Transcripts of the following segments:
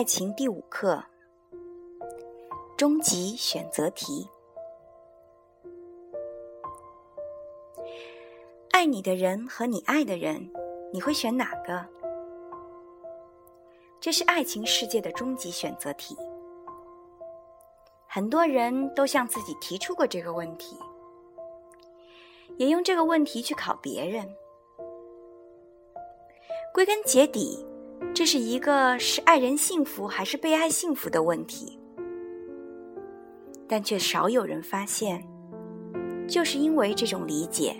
爱情第五课：终极选择题。爱你的人和你爱的人，你会选哪个？这是爱情世界的终极选择题。很多人都向自己提出过这个问题，也用这个问题去考别人。归根结底，这是一个是爱人幸福还是被爱幸福的问题，但却少有人发现，就是因为这种理解，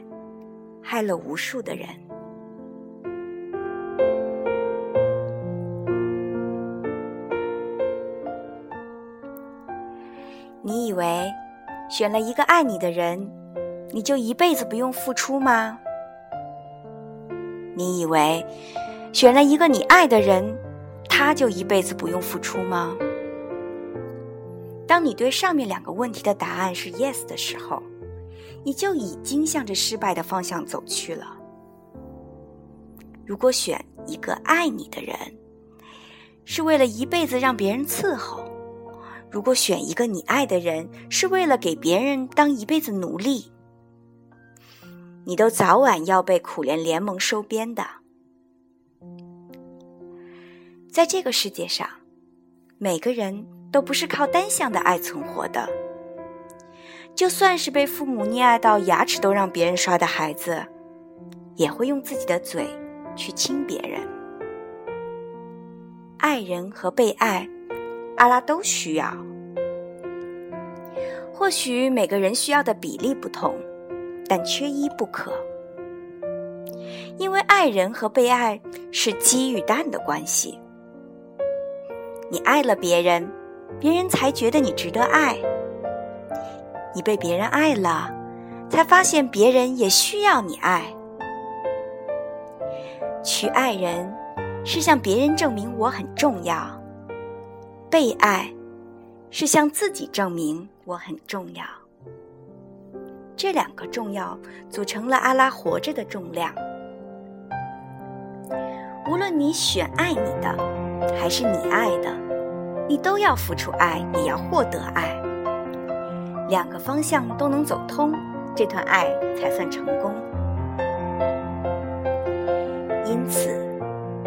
害了无数的人。你以为选了一个爱你的人，你就一辈子不用付出吗？你以为选了一个你爱的人，他就一辈子不用付出吗？当你对上面两个问题的答案是 yes 的时候，你就已经向着失败的方向走去了。如果选一个爱你的人，是为了一辈子让别人伺候；如果选一个你爱的人，是为了给别人当一辈子奴隶。你都早晚要被苦恋联盟收编的。在这个世界上，每个人都不是靠单向的爱存活的。就算是被父母溺爱到牙齿都让别人刷的孩子，也会用自己的嘴去亲别人。爱人和被爱，阿拉都需要。或许每个人需要的比例不同。但缺一不可，因为爱人和被爱是鸡与蛋的关系。你爱了别人，别人才觉得你值得爱；你被别人爱了，才发现别人也需要你爱。去爱人，是向别人证明我很重要；被爱，是向自己证明我很重要。这两个重要组成了阿拉活着的重量。无论你选爱你的，还是你爱的，你都要付出爱，也要获得爱。两个方向都能走通，这段爱才算成功。因此，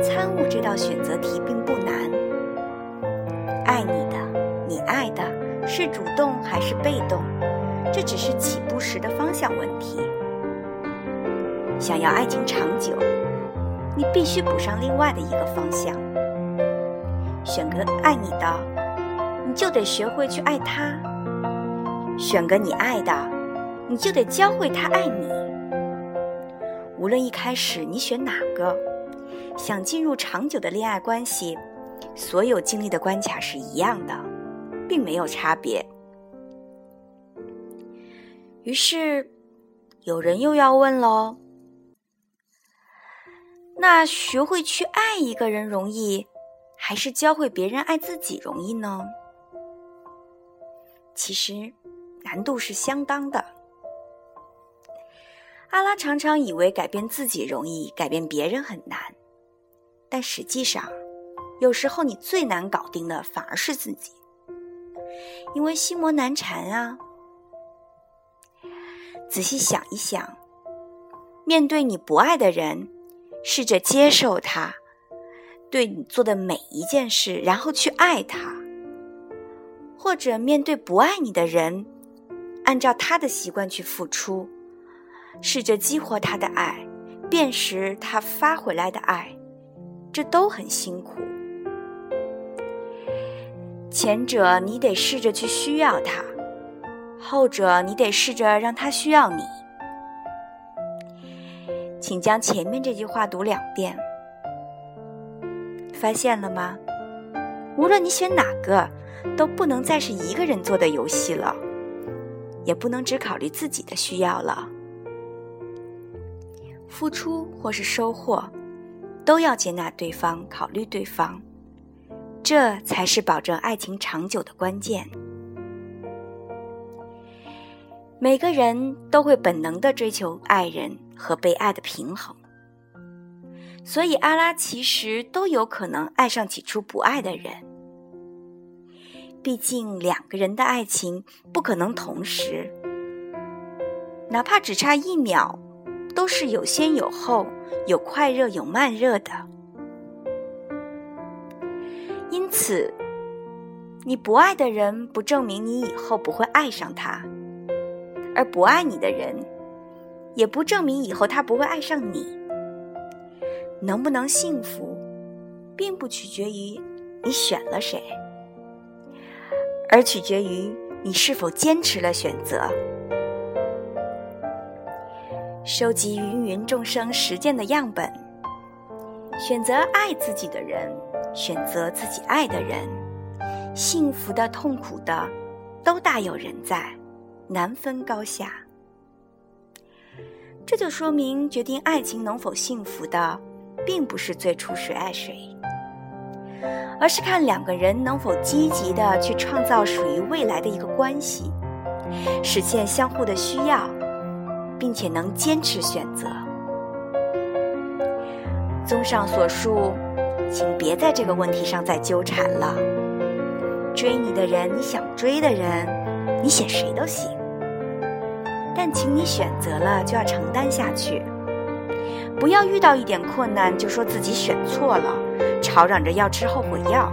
参悟这道选择题并不难。爱你的，你爱的是主动还是被动？这只是起步时的方向问题。想要爱情长久，你必须补上另外的一个方向。选个爱你的，你就得学会去爱他；选个你爱的，你就得教会他爱你。无论一开始你选哪个，想进入长久的恋爱关系，所有经历的关卡是一样的，并没有差别。于是，有人又要问喽：那学会去爱一个人容易，还是教会别人爱自己容易呢？其实，难度是相当的。阿拉常常以为改变自己容易，改变别人很难，但实际上，有时候你最难搞定的反而是自己，因为心魔难缠啊。仔细想一想，面对你不爱的人，试着接受他对你做的每一件事，然后去爱他；或者面对不爱你的人，按照他的习惯去付出，试着激活他的爱，辨识他发回来的爱，这都很辛苦。前者你得试着去需要他。后者，你得试着让他需要你。请将前面这句话读两遍，发现了吗？无论你选哪个，都不能再是一个人做的游戏了，也不能只考虑自己的需要了。付出或是收获，都要接纳对方，考虑对方，这才是保证爱情长久的关键。每个人都会本能的追求爱人和被爱的平衡，所以阿拉其实都有可能爱上起初不爱的人。毕竟两个人的爱情不可能同时，哪怕只差一秒，都是有先有后，有快热有慢热的。因此，你不爱的人，不证明你以后不会爱上他；而不爱你的人，也不证明以后他不会爱上你。能不能幸福，并不取决于你选了谁。而取决于你是否坚持了选择。收集芸芸众生实践的样本，选择爱自己的人，选择自己爱的人，幸福的、痛苦的，都大有人在，难分高下。这就说明，决定爱情能否幸福的，并不是最初谁爱谁。而是看两个人能否积极的去创造属于未来的一个关系，实现相互的需要，并且能坚持选择。综上所述，请别在这个问题上再纠缠了。追你的人，你想追的人，你选谁都行，但请你选择了就要承担下去。不要遇到一点困难就说自己选错了，吵嚷着要吃后悔药。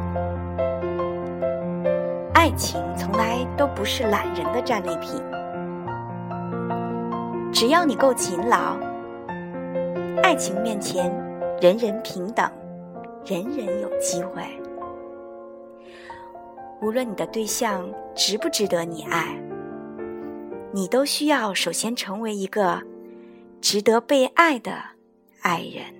爱情从来都不是懒人的战利品，只要你够勤劳，爱情面前人人平等，人人有机会。无论你的对象值不值得你爱，你都需要首先成为一个值得被爱的。爱人。